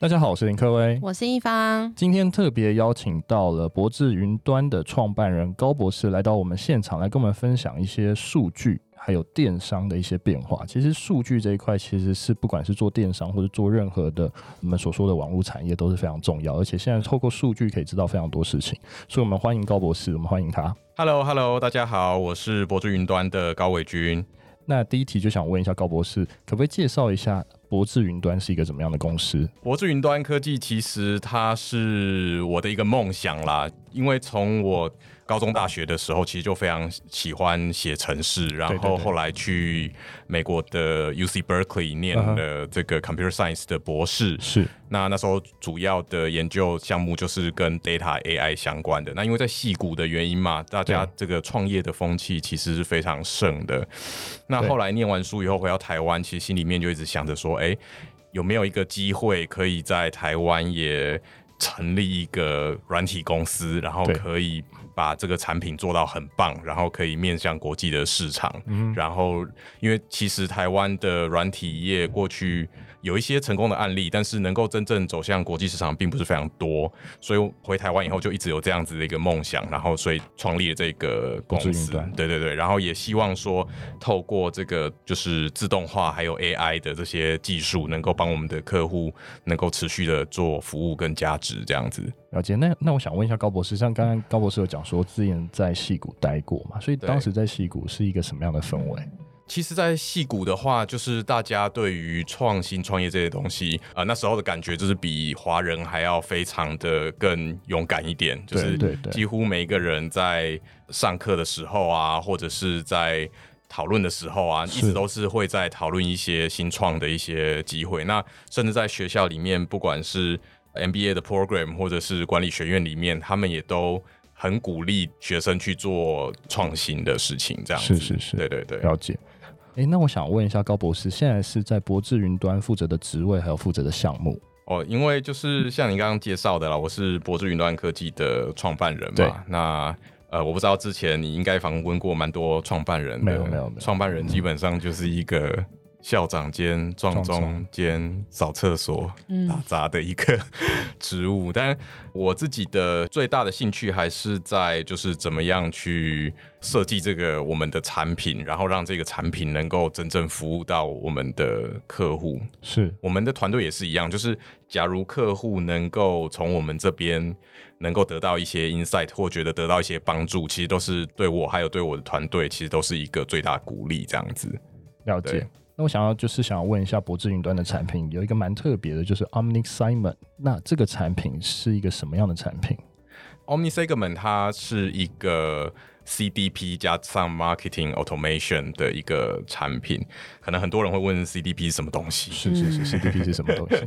大家好，我是林科威，我是一方。今天特别邀请到了博智云端的创办人高博士来到我们现场，来跟我们分享一些数据还有电商的一些变化。其实数据这一块其实是不管是做电商或者做任何的我们所说的网络产业都是非常重要，而且现在透过数据可以知道非常多事情。所以，我们欢迎高博士，我们欢迎他。Hello，Hello，hello, 大家好，我是博智云端的高伟军。那第一题就想问一下高博士，可不可以介绍一下博智云端是一个怎么样的公司？博智云端科技其实它是我的一个梦想啦，因为从我高中、大学的时候，其实就非常喜欢写程式，然后后来去美国的 UC Berkeley 念了这个 Computer Science 的博士。是，那那时候主要的研究项目就是跟 Data AI 相关的。那因为在戏骨的原因嘛，大家这个创业的风气其实是非常盛的。那后来念完书以后回到台湾，其实心里面就一直想着说，哎，有没有一个机会可以在台湾也成立一个软体公司，然后可以把这个产品做到很棒，然后可以面向国际的市场。嗯，然后因为其实台湾的软体业过去有一些成功的案例，但是能够真正走向国际市场并不是非常多，所以回台湾以后就一直有这样子的一个梦想，然后所以创立了这个公司。对对对，然后也希望说透过这个就是自动化还有 AI 的这些技术，能够帮我们的客户能够持续的做服务跟价值这样子。了解。那那我想问一下高博士，像刚刚高博士有讲说之前在戏谷待过嘛，所以当时在戏谷是一个什么样的氛围？其实，在戏谷的话，就是大家对于创新创业这些东西，啊、呃，那时候的感觉就是比华人还要非常的更勇敢一点。就是几乎每一个人在上课的时候啊，或者是在讨论的时候啊，一直都是会在讨论一些新创的一些机会。那甚至在学校里面，不管是 MBA 的 program 或者是管理学院里面，他们也都很鼓励学生去做创新的事情。这样子，是是是，对对对，了解。哎，那我想问一下高博士，现在是在博智云端负责的职位，还有负责的项目？哦，因为就是像你刚刚介绍的啦，我是博智云端科技的创办人嘛。那呃，我不知道之前你应该访问过蛮多创办人的，没有没有，创办人基本上就是一个。校长兼撞钟兼扫厕所打杂的一个职务，但我自己的最大的兴趣还是在就是怎么样去设计这个我们的产品，然后让这个产品能够真正服务到我们的客户。是我们的团队也是一样，就是假如客户能够从我们这边能够得到一些 insight 或觉得得到一些帮助，其实都是对我还有对我的团队，其实都是一个最大鼓励。这样子，了解。那我想要就是想要问一下博智云端的产品有一个蛮特别的，就是 Omni Segment。那这个产品是一个什么样的产品？Omni Segment 它是一个 CDP 加上 Marketing Automation 的一个产品。可能很多人会问 CDP 是什么东西？是是是，CDP 是什么东西？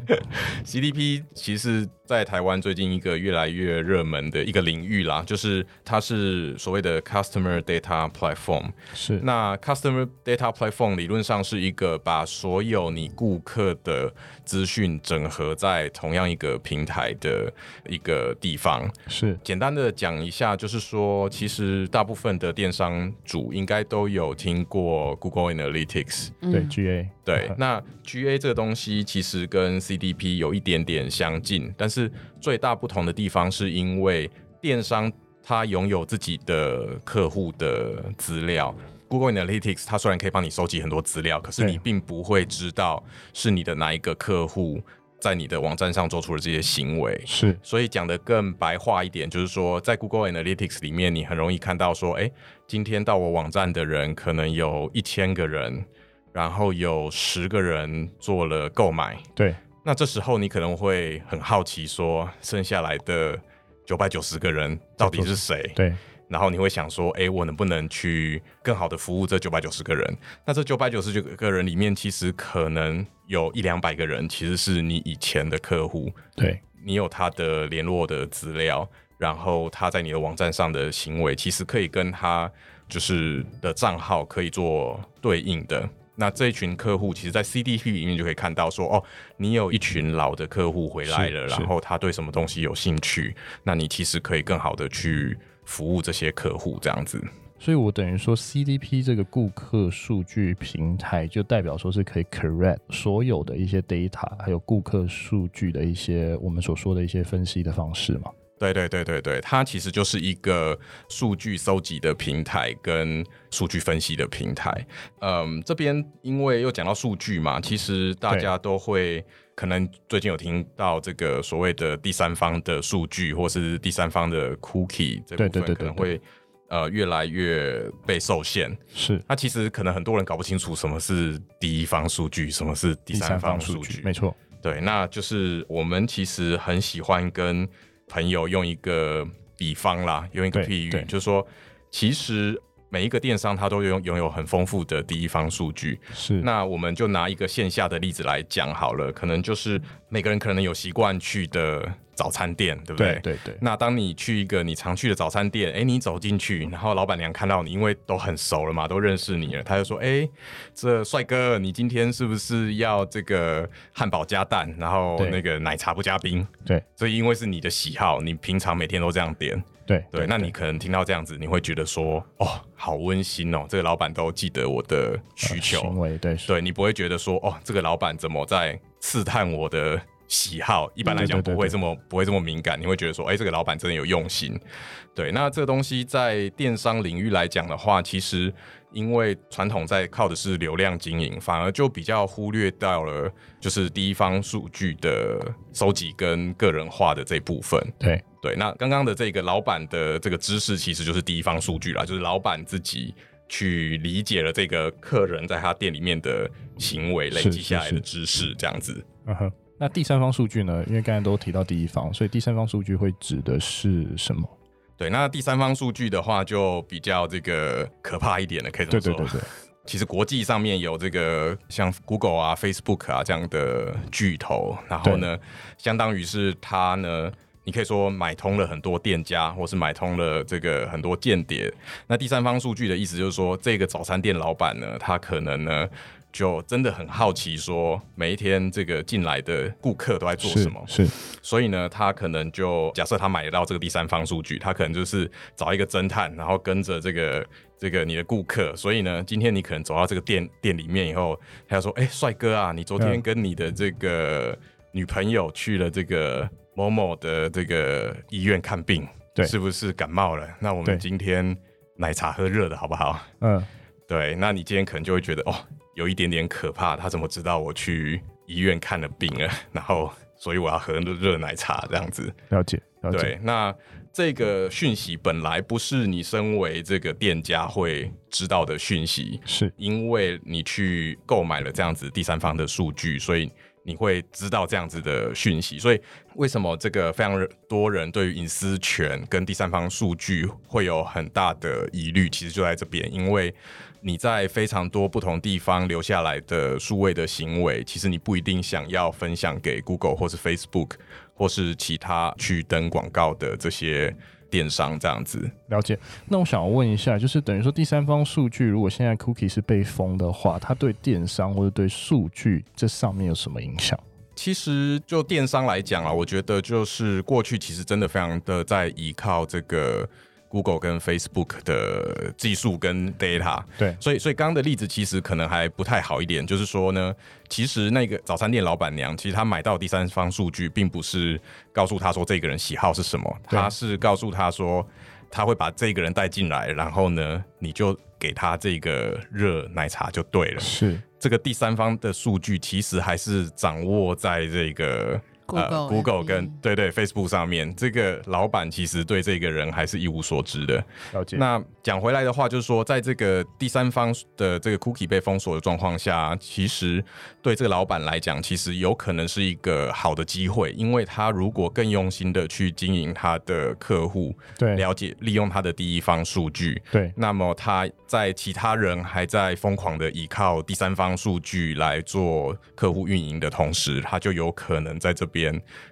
CDP 其实在台湾最近一个越来越热门的一个领域啦，就是它是所谓的 Customer Data Platform。是，那 Customer Data Platform 理论上是一个把所有你顾客的资讯整合在同样一个平台的一个地方。是，简单的讲一下，就是说，其实大部分的电商主应该都有听过 Google Analytics。对 GA，对，那 GA 这个东西其实跟 CDP 有一点点相近，但是最大不同的地方是因为电商它拥有自己的客户的资料，Google Analytics 它虽然可以帮你收集很多资料，可是你并不会知道是你的哪一个客户在你的网站上做出了这些行为。是，所以讲的更白话一点，就是说在 Google Analytics 里面，你很容易看到说，哎，今天到我网站的人可能有一千个人。然后有十个人做了购买，对，那这时候你可能会很好奇，说剩下来的九百九十个人到底是谁？对，然后你会想说，哎，我能不能去更好的服务这九百九十个人？那这九百九十九个人里面，其实可能有一两百个人其实是你以前的客户，对，你有他的联络的资料，然后他在你的网站上的行为，其实可以跟他就是的账号可以做对应的。那这一群客户，其实，在 CDP 里面就可以看到说，哦，你有一群老的客户回来了，然后他对什么东西有兴趣，那你其实可以更好的去服务这些客户，这样子。所以我等于说 CDP 这个顾客数据平台，就代表说是可以 correct 所有的一些 data，还有顾客数据的一些我们所说的一些分析的方式嘛。对对对对对，它其实就是一个数据搜集的平台跟数据分析的平台。嗯，这边因为又讲到数据嘛，其实大家都会可能最近有听到这个所谓的第三方的数据，或是第三方的 cookie 这部分可能会呃越来越被受限。是，那其实可能很多人搞不清楚什么是第一方数据，什么是第三方数据。没错，对，那就是我们其实很喜欢跟朋友用一个比方啦，用一个譬喻，就是说，其实每一个电商它都拥拥有很丰富的第一方数据。是，那我们就拿一个线下的例子来讲好了，可能就是每个人可能有习惯去的。早餐店对不对？对对对。那当你去一个你常去的早餐店，哎，你走进去，然后老板娘看到你，因为都很熟了嘛，都认识你了，他就说：“哎，这帅哥，你今天是不是要这个汉堡加蛋，然后那个奶茶不加冰？”对。所以因为是你的喜好，你平常每天都这样点。对对，那你可能听到这样子，你会觉得说：“哦，好温馨哦，这个老板都记得我的需求。呃”行为对。对，你不会觉得说：“哦，这个老板怎么在刺探我的？”喜好一般来讲不会这么，不会这么敏感，你会觉得说，哎、欸，这个老板真的有用心。对，那这个东西在电商领域来讲的话，其实因为传统在靠的是流量经营，反而就比较忽略到了就是第一方数据的收集跟个人化的这部分。对对，那刚刚的这个老板的这个知识，其实就是第一方数据啦，就是老板自己去理解了这个客人在他店里面的行为，累积下来的知识，这样子。嗯哼。那第三方数据呢？因为刚才都提到第一方，所以第三方数据会指的是什么？对，那第三方数据的话，就比较这个可怕一点了，可以这么说。对对对对。其实国际上面有这个像 Google 啊、Facebook 啊这样的巨头，然后呢，相当于是他呢，你可以说买通了很多店家，或是买通了这个很多间谍。那第三方数据的意思就是说，这个早餐店老板呢，他可能呢。就真的很好奇，说每一天这个进来的顾客都在做什么？是，是，所以呢，他可能就假设他买得到这个第三方数据，他可能就是找一个侦探，然后跟着这个这个你的顾客。所以呢，今天你可能走到这个店店里面以后，他就说：“哎、欸，帅哥啊，你昨天跟你的这个女朋友去了这个某某的这个医院看病，对，是不是感冒了？那我们今天奶茶喝热的好不好？嗯，对，那你今天可能就会觉得哦。”有一点点可怕，他怎么知道我去医院看了病了？然后，所以我要喝热奶茶这样子。了解，了解。对，那这个讯息本来不是你身为这个店家会知道的讯息，是因为你去购买了这样子第三方的数据，所以你会知道这样子的讯息。所以，为什么这个非常多人对于隐私权跟第三方数据会有很大的疑虑？其实就在这边，因为。你在非常多不同地方留下来的数位的行为，其实你不一定想要分享给 Google 或是 Facebook 或是其他去登广告的这些电商这样子。了解。那我想问一下，就是等于说第三方数据，如果现在 Cookie 是被封的话，它对电商或者对数据这上面有什么影响？其实就电商来讲啊，我觉得就是过去其实真的非常的在依靠这个。Google 跟 Facebook 的技术跟 data，对，所以所以刚刚的例子其实可能还不太好一点，就是说呢，其实那个早餐店老板娘，其实她买到第三方数据，并不是告诉他说这个人喜好是什么，他是告诉他说他会把这个人带进来，然后呢，你就给他这个热奶茶就对了。是这个第三方的数据，其实还是掌握在这个。Google，呃、Google 跟对对 Facebook 上面，这个老板其实对这个人还是一无所知的。了解。那讲回来的话，就是说，在这个第三方的这个 Cookie 被封锁的状况下，其实对这个老板来讲，其实有可能是一个好的机会，因为他如果更用心的去经营他的客户，对，了解利用他的第一方数据，对，那么他在其他人还在疯狂的依靠第三方数据来做客户运营的同时，他就有可能在这。边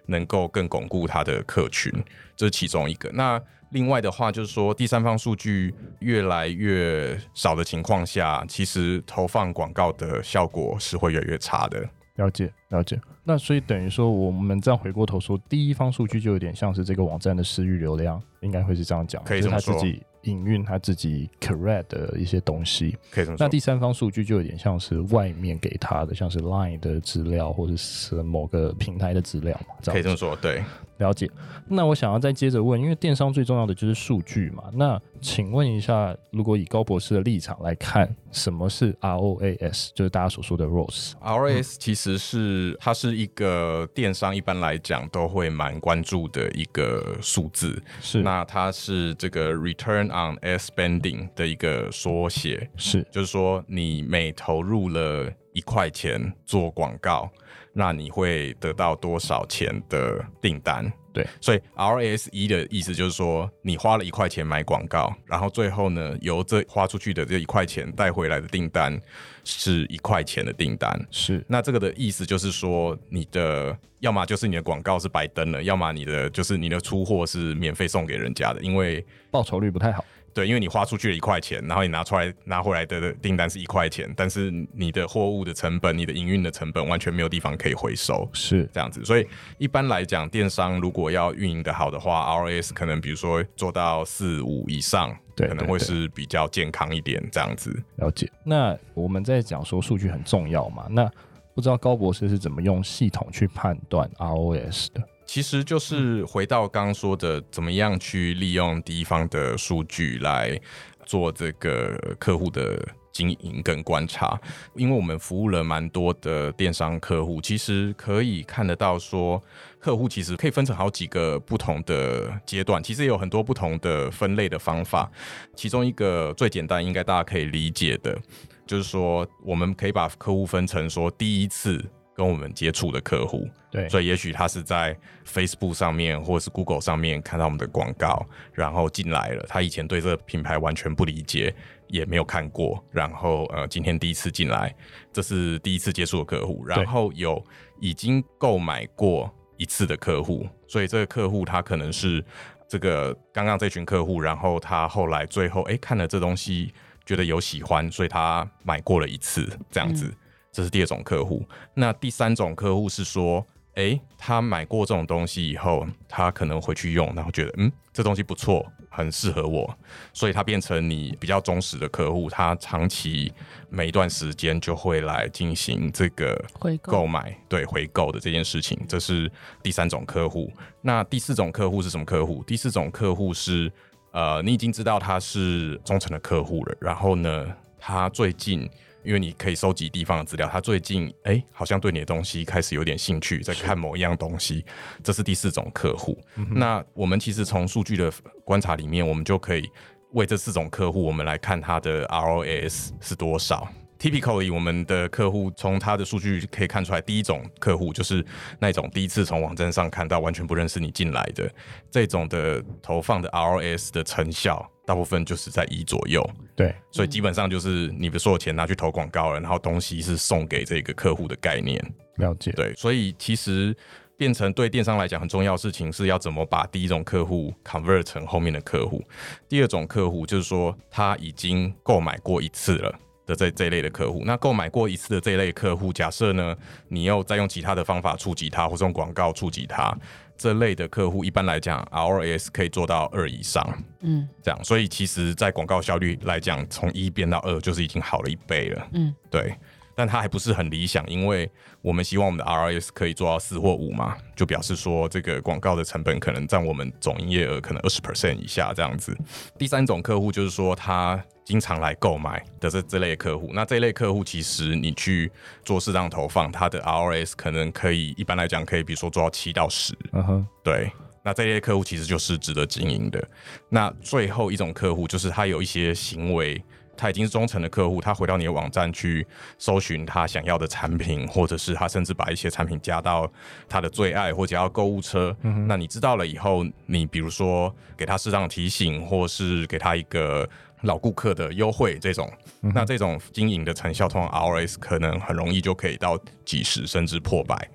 能够更巩固他的客群，这是其中一个。那另外的话，就是说第三方数据越来越少的情况下，其实投放广告的效果是会越来越差的。了解，了解。那所以等于说，我们这样回过头说，第一方数据就有点像是这个网站的私域流量，应该会是这样讲，可以这么说。就是他自己营运他自己 correct 的一些东西。可以这么说。那第三方数据就有点像是外面给他的，像是 Line 的资料或者是某个平台的资料嘛。可以这么说，对。了解。那我想要再接着问，因为电商最重要的就是数据嘛。那请问一下，如果以高博士的立场来看，什么是 ROAS？就是大家所说的 ROAS。ROAS 其实是它是一个电商一般来讲都会蛮关注的一个数字。是。那它是这个 Return on Ad Spending 的一个缩写。是。就是说，你每投入了一块钱做广告。那你会得到多少钱的订单？对，所以 ROAS 的意思就是说，你花了一块钱买广告，然后最后呢，由这花出去的这一块钱带回来的订单是一块钱的订单。是，那这个的意思就是说，你的要么就是你的广告是白登了，要么你的就是你的出货是免费送给人家的，因为报酬率不太好。对，因为你花出去了一块钱，然后你拿出来拿回来的订单是一块钱，但是你的货物的成本、你的营运的成本完全没有地方可以回收，是这样子。所以一般来讲，电商如果要运营的好的话，ROAS 可能比如说做到四五以上，对，可能会是比较健康一点这样子。了解。那我们在讲说数据很重要嘛？那不知道高博士是怎么用系统去判断 ROAS 的？其实就是回到刚刚说的，怎么样去利用第一方的数据来做这个客户的经营跟观察。因为我们服务了蛮多的电商客户，其实可以看得到说，客户其实可以分成好几个不同的阶段，其实也有很多不同的分类的方法。其中一个最简单，应该大家可以理解的，就是说我们可以把客户分成说第一次。跟我们接触的客户，对，所以也许他是在 Facebook 上面或者是 Google 上面看到我们的广告，然后进来了。他以前对这个品牌完全不理解，也没有看过，然后呃，今天第一次进来，这是第一次接触的客户。然后有已经购买过一次的客户，所以这个客户他可能是这个刚刚这群客户，然后他后来最后哎看了这东西，觉得有喜欢，所以他买过了一次这样子。嗯这是第二种客户，那第三种客户是说，诶，他买过这种东西以后，他可能回去用，然后觉得，嗯，这东西不错，很适合我，所以他变成你比较忠实的客户，他长期每一段时间就会来进行这个购买，回，对，回购的这件事情，这是第三种客户。那第四种客户是什么客户？第四种客户是，呃，你已经知道他是忠诚的客户了，然后呢，他最近。因为你可以收集地方的资料，他最近哎、欸，好像对你的东西开始有点兴趣，在看某一样东西，这是第四种客户。嗯、那我们其实从数据的观察里面，我们就可以为这四种客户，我们来看他的 ROAS 是多少。Typically，我们的客户从他的数据可以看出来，第一种客户就是那种第一次从网站上看到完全不认识你进来的这种的投放的 ROAS 的成效，大部分就是在一左右。对，所以基本上就是你的所有钱拿去投广告了，然后东西是送给这个客户的概念。了解。对，所以其实变成对电商来讲很重要的事情是要怎么把第一种客户 convert 成后面的客户。第二种客户就是说他已经购买过一次了。的这这一类的客户，那购买过一次的这一类客户，假设呢，你又再用其他的方法触及他，或者用广告触及他，这类的客户一般来讲，ROAS 可以做到二以上，嗯，这样，所以其实，在广告效率来讲，从一变到二，就是已经好了一倍了，嗯，对。但它还不是很理想，因为我们希望我们的 ROAS 可以做到四或五嘛，就表示说这个广告的成本可能占我们总营业额可能二十 percent 以下这样子。第三种客户就是说他经常来购买的这这类客户，那这类客户其实你去做适当投放，他的 ROAS 可能可以一般来讲可以比如说做到七到十，嗯哼，对。那这类客户其实就是值得经营的。那最后一种客户就是他有一些行为。他已经是忠诚的客户，他回到你的网站去搜寻他想要的产品，或者是他甚至把一些产品加到他的最爱或者加到购物车。嗯。那你知道了以后，你比如说给他适当的提醒，或是给他一个老顾客的优惠这种，嗯，那这种经营的成效，通常 ROAS 可能很容易就可以到几十甚至破百。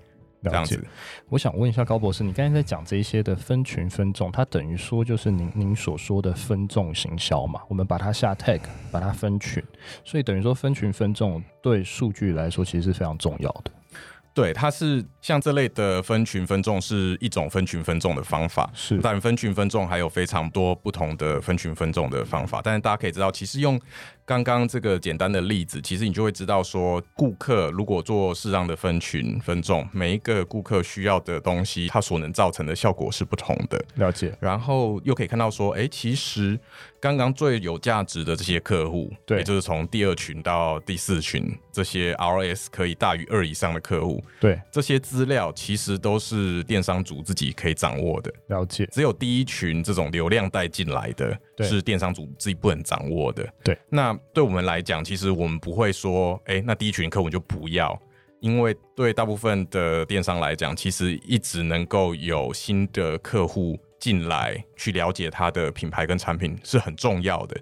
这样子，我想问一下高博士，你刚才在讲这些的分群分众，它等于说就是您您所说的分众行销嘛？我们把它下 tag，把它分群，所以等于说分群分众对数据来说其实是非常重要的。对，它是像这类的分群分众是一种分群分众的方法，是。但分群分众还有非常多不同的分群分众的方法，但是大家可以知道，其实用刚刚这个简单的例子，其实你就会知道说，顾客如果做适当的分群分众，每一个顾客需要的东西，它所能造成的效果是不同的。了解。然后又可以看到说，哎，其实刚刚最有价值的这些客户，对，也就是从第二群到第四群这些 ROAS 可以大于二以上的客户。对，这些资料其实都是电商主自己可以掌握的。了解，只有第一群这种流量带进来的，是电商主自己不能掌握的。对，那对我们来讲，其实我们不会说，哎，那第一群客户就不要，因为对大部分的电商来讲，其实一直能够有新的客户进来，去了解他的品牌跟产品是很重要的。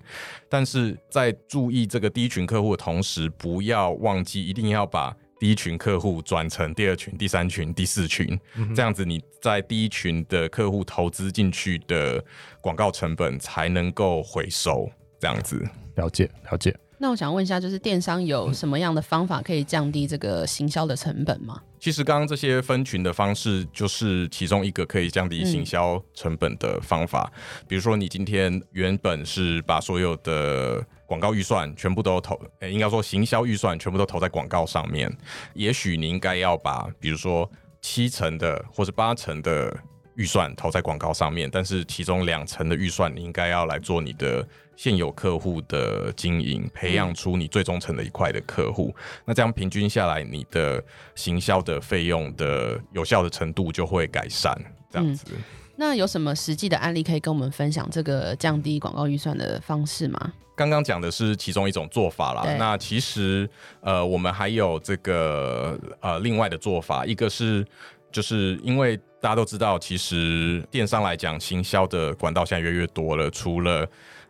但是在注意这个第一群客户的同时，不要忘记一定要把。第一群客户转成第二群、第三群、第四群，嗯，这样子你在第一群的客户投资进去的广告成本才能够回收。这样子，了解了解。那我想问一下，就是电商有什么样的方法可以降低这个行销的成本吗？其实刚刚这些分群的方式就是其中一个可以降低行销成本的方法。嗯。比如说，你今天原本是把所有的广告预算全部都投，欸，应该说行销预算全部都投在广告上面。也许你应该要把，比如说七成的或者八成的预算投在广告上面，但是其中两成的预算你应该要来做你的现有客户的经营，培养出你最忠诚的一块的客户。嗯。那这样平均下来，你的行销的费用的有效的程度就会改善。这样子。嗯。那有什么实际的案例可以跟我们分享这个降低广告预算的方式吗？刚刚讲的是其中一种做法啦。那其实呃，我们还有这个呃另外的做法，一个是就是因为大家都知道，其实电商来讲，行销的管道现在越来越多了，除了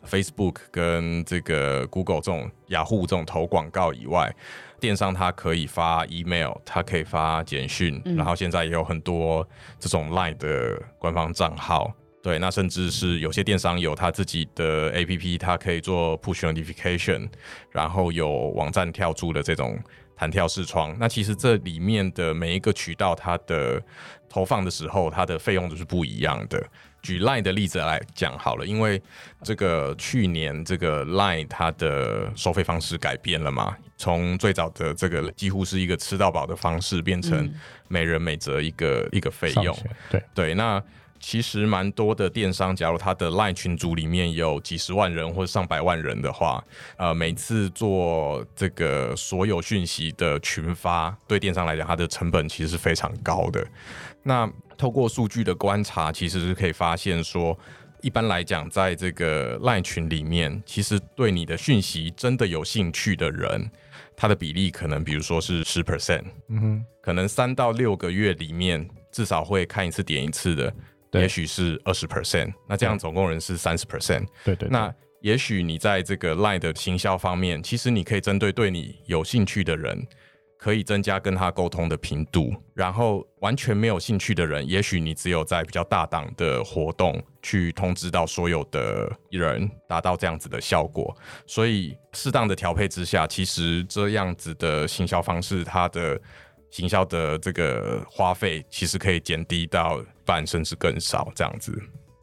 Facebook 跟这个 Google 这种雅虎这种投广告以外。电商它可以发 email，它可以发简讯，嗯，然后现在也有很多这种 line 的官方账号，对，那甚至是有些电商有他自己的 app，它可以做 push notification，然后有网站跳出的这种弹跳视窗。那其实这里面的每一个渠道，它的投放的时候，它的费用都是不一样的。举 Line 的例子来讲好了，因为这个去年这个 Line 它的收费方式改变了嘛，从最早的这个几乎是一个吃到饱的方式，变成每人每折一个、嗯、一个费用。对对，那其实蛮多的电商，假如他的 Line 群组里面有几十万人或者上百万人的话，呃，每次做这个所有讯息的群发，对电商来讲，它的成本其实是非常高的。那透过数据的观察，其实是可以发现说，一般来讲，在这个 LINE 群里面，其实对你的讯息真的有兴趣的人，他的比例可能，比如说是十 percent，嗯哼，可能三到六个月里面至少会看一次、点一次的，也许是二十 percent，那这样总共人是三十 percent，对对，对。那也许你在这个 LINE 的行销方面，其实你可以针对对你有兴趣的人。可以增加跟他沟通的频度，然后完全没有兴趣的人，也许你只有在比较大档的活动去通知到所有的人，达到这样子的效果。所以适当的调配之下，其实这样子的行销方式，它的行销的这个花费其实可以减低到半甚至更少这样子。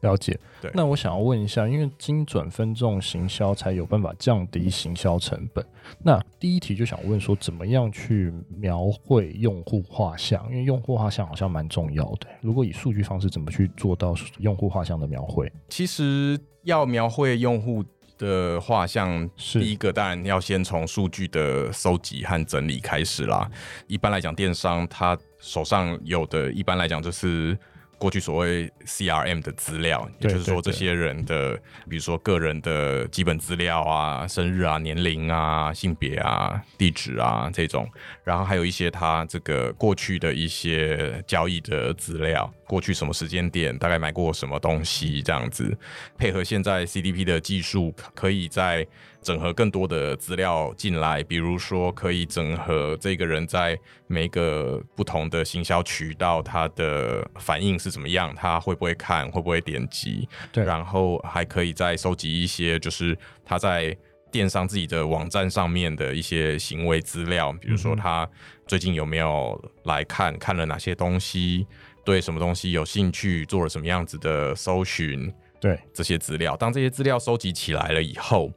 了解，对。那我想要问一下，因为精准分众行销才有办法降低行销成本。那第一题就想问说，怎么样去描绘用户画像？因为用户画像好像蛮重要的。如果以数据方式，怎么去做到用户画像的描绘？其实要描绘用户的画像，是第一个当然要先从数据的搜集和整理开始啦。一般来讲，电商他手上有的，一般来讲就是。过去所谓 CRM 的资料，也就是说这些人的，比如说个人的基本资料啊、生日啊、年龄啊、性别啊、地址啊这种，然后还有一些他这个过去的一些交易的资料，过去什么时间点大概买过什么东西这样子，配合现在 CDP 的技术，可以在。整合更多的资料进来，比如说可以整合这个人在每个不同的行销渠道，他的反应是怎么样，他会不会看，会不会点击，对，然后还可以再收集一些，就是他在电商自己的网站上面的一些行为资料，比如说他最近有没有来看，看了哪些东西，对什么东西有兴趣，做了什么样子的搜寻，对这些资料，当这些资料收集起来了以后。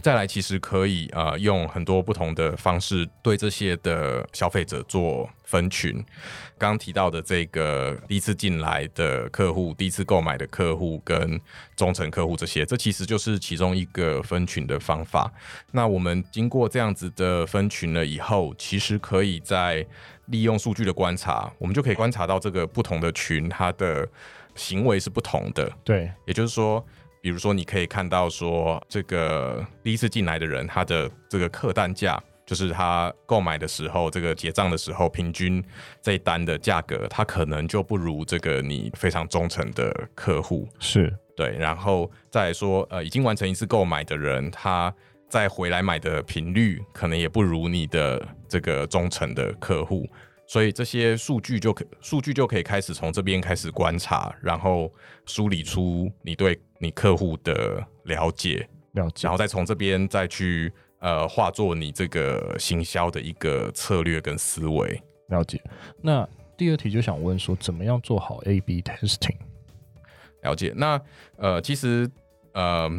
再来，其实可以呃用很多不同的方式对这些的消费者做分群。刚刚提到的这个第一次进来的客户、第一次购买的客户跟忠诚客户这些，这其实就是其中一个分群的方法。那我们经过这样子的分群了以后，其实可以在利用数据的观察，我们就可以观察到这个不同的群它的行为是不同的。对，也就是说。比如说，你可以看到说，这个第一次进来的人，他的这个客单价，就是他购买的时候，这个结账的时候，平均这一单的价格，他可能就不如这个你非常忠诚的客户。是对，然后再来说，呃，已经完成一次购买的人，他再回来买的频率，可能也不如你的这个忠诚的客户。所以这些数据就可数据就可以开始从这边开始观察，然后梳理出你对你客户的了解，了解，然后再从这边再去呃化作你这个行销的一个策略跟思维。了解。那第二题就想问说，怎么样做好 A/B testing？了解。那呃，其实呃，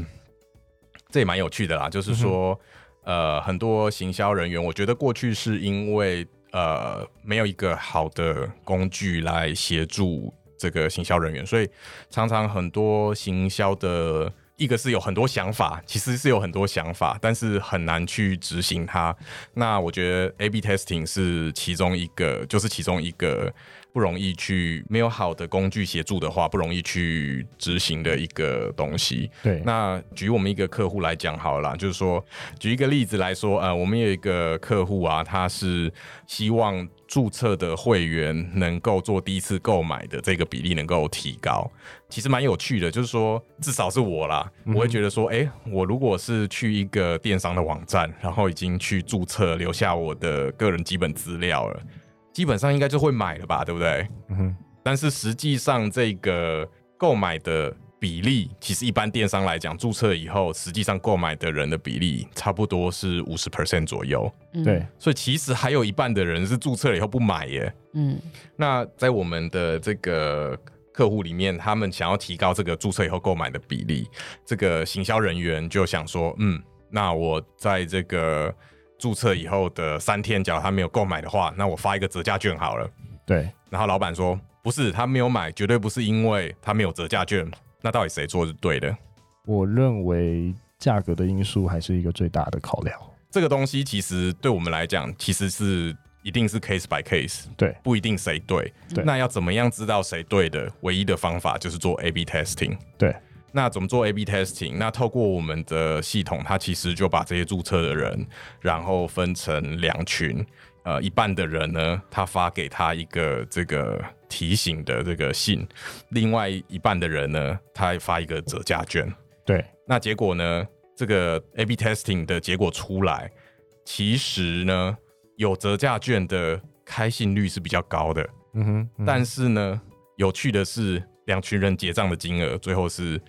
这也蛮有趣的啦，就是说、嗯、呃，很多行销人员，我觉得过去是因为。呃，没有一个好的工具来协助这个行销人员，所以常常很多行销的，一个是有很多想法，其实是有很多想法，但是很难去执行它。那我觉得 A/B testing 是其中一个，就是其中一个。不容易去没有好的工具协助的话，不容易去执行的一个东西。对，那举我们一个客户来讲好了啦，就是说举一个例子来说，呃，我们有一个客户啊，他是希望注册的会员能够做第一次购买的这个比例能够提高。其实蛮有趣的，就是说至少是我啦，我会觉得说，哎、欸，我如果是去一个电商的网站，然后已经去注册，留下我的个人基本资料了。基本上应该就会买了吧，对不对？嗯哼。但是实际上这个购买的比例，其实一般电商来讲，注册以后，实际上购买的人的比例差不多是五十 percent 左右。对。所以其实还有一半的人是注册了以后不买耶。嗯。那在我们的这个客户里面，他们想要提高这个注册以后购买的比例，这个行销人员就想说，嗯，那我在这个。注册以后的三天，假如他没有购买的话，那我发一个折价券好了。对，然后老板说不是，他没有买，绝对不是因为他没有折价券。那到底谁做是对的？我认为价格的因素还是一个最大的考量。这个东西其实对我们来讲，其实是一定是 case by case，对，不一定谁对。对，那要怎么样知道谁对的？唯一的方法就是做 A/B testing。对。那怎么做 A/B testing？那透过我们的系统，它其实就把这些注册的人，然后分成两群。呃，一半的人呢，他发给他一个这个提醒的这个信；另外一半的人呢，他发一个折价券。对。那结果呢，这个 A/B testing 的结果出来，其实呢，有折价券的开信率是比较高的。嗯哼。嗯哼。但是呢，有趣的是，两群人结账的金额最后是。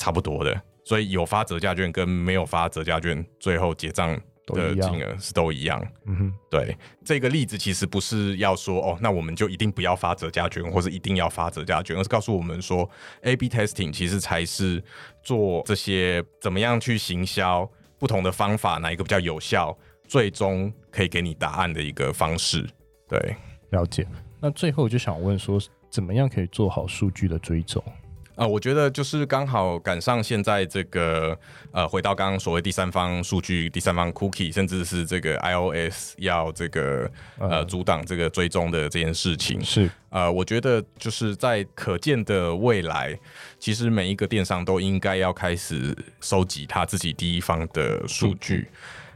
差不多的，所以有发折价券跟没有发折价券，最后结账的金额是都一样。嗯哼，对，这个例子其实不是要说哦，那我们就一定不要发折价券，或是一定要发折价券，而是告诉我们说，A/B testing 其实才是做这些怎么样去行销不同的方法，哪一个比较有效，最终可以给你答案的一个方式。对，了解。那最后就想问说，怎么样可以做好数据的追踪？啊、呃，我觉得就是刚好赶上现在这个呃，回到刚刚所谓第三方数据、第三方 cookie，甚至是这个 iOS 要这个呃阻挡这个追踪的这件事情。是呃，我觉得就是在可见的未来，其实每一个电商都应该要开始收集他自己第一方的数据。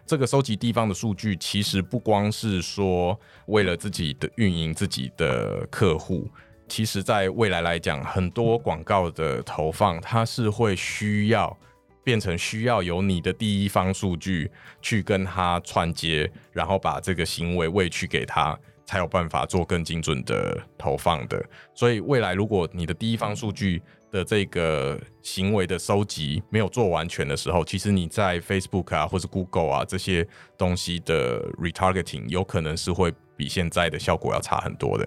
这个收集地方的数据，其实不光是说为了自己的运营自己的客户。其实，在未来来讲，很多广告的投放，它是会需要变成需要有你的第一方数据去跟它串接，然后把这个行为喂去给它，才有办法做更精准的投放的。所以，未来如果你的第一方数据的这个行为的收集没有做完全的时候，其实你在 Facebook 啊或是 Google 啊这些东西的 retargeting 有可能是会比现在的效果要差很多的。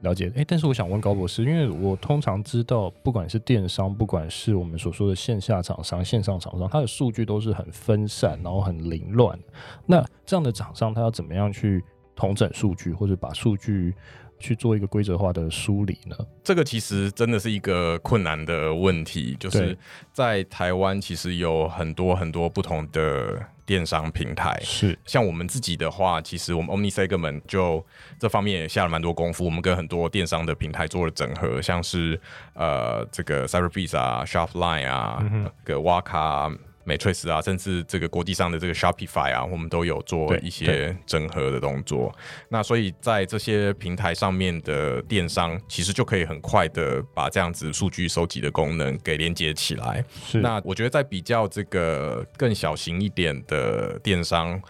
了解，哎，但是我想问高博士，因为我通常知道，不管是电商，不管是我们所说的线下厂商、线上厂商，它的数据都是很分散，然后很凌乱。那这样的厂商，他要怎么样去统整数据，或者把数据去做一个规则化的梳理呢？这个其实真的是一个困难的问题，就是在台湾，其实有很多很多不同的。电商平台是像我们自己的话，其实我们 Omni Segment 就这方面也下了蛮多功夫。我们跟很多电商的平台做了整合，像是呃这个 Cyberbiz 啊、Shopline 啊、嗯、个 Waka。Matrix 啊，甚至这个国际上的这个 Shopify 啊，我们都有做一些整合的动作。那所以在这些平台上面的电商，其实就可以很快的把这样子数据收集的功能给连接起来。是。那我觉得在比较这个更小型一点的电商，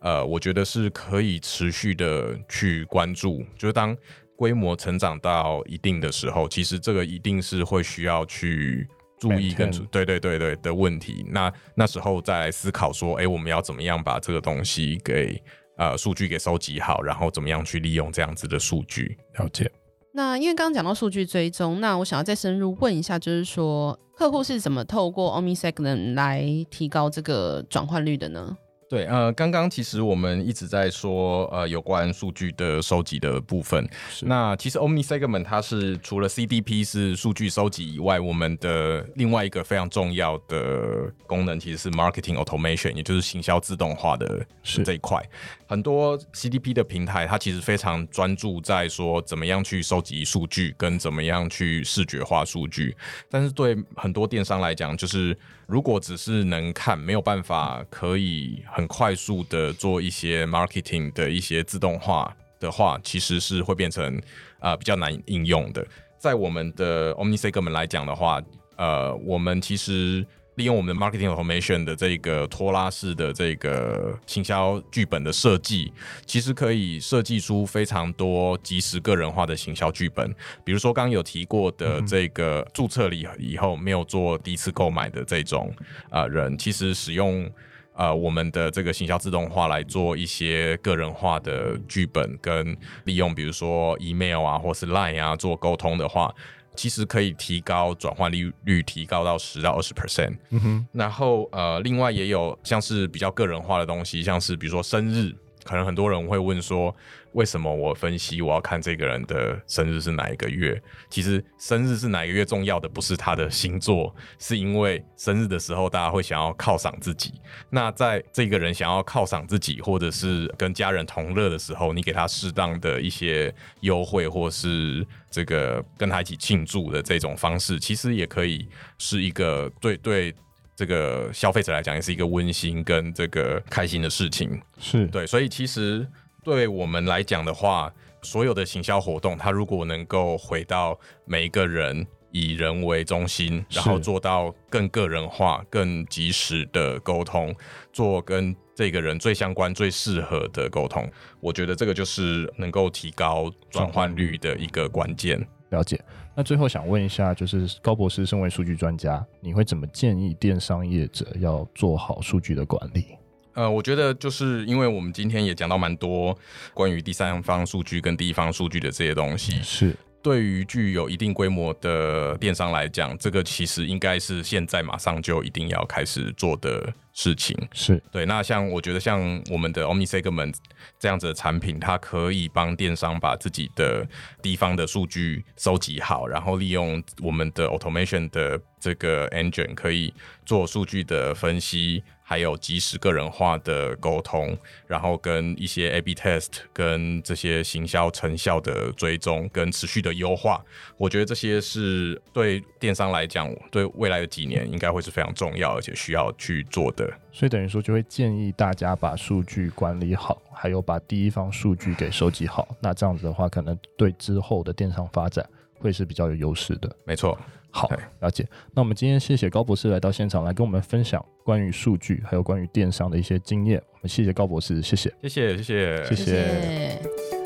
呃，我觉得是可以持续的去关注。就是当规模成长到一定的时候，其实这个一定是会需要去。注意跟对对对对的问题，那那时候再来思考说，哎、欸，我们要怎么样把这个东西给呃数据给收集好，然后怎么样去利用这样子的数据？了解。那因为刚刚讲到数据追踪，那我想要再深入问一下，就是说客户是怎么透过 OmniSegment 来提高这个转换率的呢？对，呃，刚刚其实我们一直在说，呃，有关数据的收集的部分。那其实 Omni Segment 它是除了 CDP 是数据收集以外，我们的另外一个非常重要的功能其实是 Marketing Automation，也就是行销自动化的是这一块。很多 CDP 的平台，它其实非常专注在说怎么样去收集数据，跟怎么样去视觉化数据。但是对很多电商来讲，就是如果只是能看，没有办法可以很快速的做一些 marketing 的一些自动化的话，其实是会变成啊、呃、比较难应用的。在我们的 Omni Segment 来讲的话，呃，我们其实。利用我们的 marketing automation 的这个拖拉式的这个行销剧本的设计，其实可以设计出非常多即时个人化的行销剧本。比如说刚刚有提过的这个注册了以后没有做第一次购买的这种啊人，其实使用呃我们的这个行销自动化来做一些个人化的剧本，跟利用比如说 email 啊或是 line 啊做沟通的话。其实可以提高转换利率，提高到十到二十 percent。嗯哼，然后呃，另外也有像是比较个人化的东西，像是比如说生日。可能很多人会问说，为什么我分析我要看这个人的生日是哪一个月？其实生日是哪一个月重要的不是他的星座，是因为生日的时候大家会想要犒赏自己。那在这个人想要犒赏自己，或者是跟家人同乐的时候，你给他适当的一些优惠，或是这个跟他一起庆祝的这种方式，其实也可以是一个对对。这个消费者来讲也是一个温馨跟这个开心的事情，是对，所以其实对我们来讲的话，所有的行销活动，它如果能够回到每一个人以人为中心，然后做到更个人化、更及时的沟通，做跟这个人最相关、最适合的沟通，我觉得这个就是能够提高转换率的一个关键。了解。那最后想问一下，就是高博士身为数据专家，你会怎么建议电商业者要做好数据的管理？呃，我觉得就是因为我们今天也讲到蛮多关于第三方数据跟第一方数据的这些东西，是。对于具有一定规模的电商来讲，这个其实应该是现在马上就一定要开始做的事情。是对。那像我觉得像我们的 Omni Segment 这样子的产品，它可以帮电商把自己的地方的数据收集好，然后利用我们的 Automation 的这个 Engine 可以做数据的分析。还有及时个人化的沟通，然后跟一些 A/B test，跟这些行销成效的追踪，跟持续的优化，我觉得这些是对电商来讲，对未来的几年应该会是非常重要，而且需要去做的。所以等于说，就会建议大家把数据管理好，还有把第一方数据给收集好。那这样子的话，可能对之后的电商发展会是比较有优势的。没错。好，了解。那我们今天谢谢高博士来到现场来跟我们分享关于数据还有关于电商的一些经验。我们谢谢高博士，谢谢，谢谢，谢谢，谢谢。谢谢。